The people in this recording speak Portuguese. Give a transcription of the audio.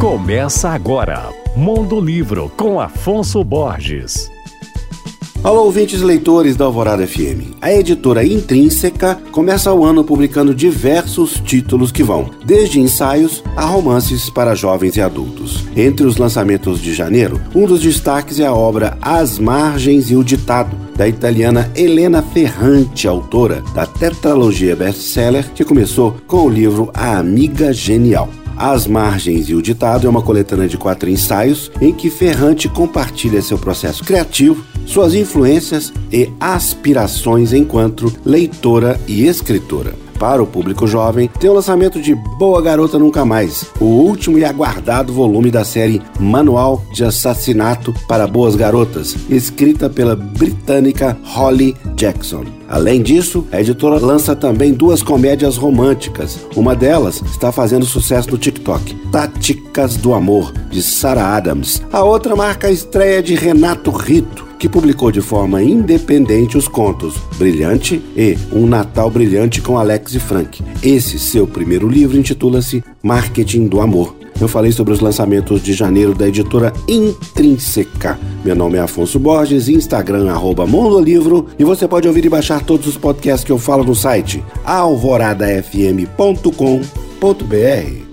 Começa agora, Mundo Livro com Afonso Borges. Olá, ouvintes leitores da Alvorada FM. A editora Intrínseca começa o ano publicando diversos títulos que vão desde ensaios a romances para jovens e adultos. Entre os lançamentos de janeiro, um dos destaques é a obra As Margens e o Ditado, da italiana Helena Ferrante, autora da tetralogia best-seller que começou com o livro A Amiga Genial. As Margens e o Ditado é uma coletânea de quatro ensaios em que Ferrante compartilha seu processo criativo, suas influências e aspirações enquanto leitora e escritora. Para o público jovem, tem o lançamento de Boa Garota Nunca Mais, o último e aguardado volume da série Manual de Assassinato para Boas Garotas, escrita pela britânica Holly Jackson. Além disso, a editora lança também duas comédias românticas. Uma delas está fazendo sucesso no TikTok, Táticas do Amor, de Sarah Adams. A outra marca a estreia de Renato Rito, que publicou de forma independente os contos Brilhante e Um Natal Brilhante com Alex e Frank. Esse seu primeiro livro intitula-se Marketing do Amor. Eu falei sobre os lançamentos de janeiro da editora Intrínseca. Meu nome é Afonso Borges, Instagram, arroba Mondolivro, e você pode ouvir e baixar todos os podcasts que eu falo no site alvoradafm.com.br.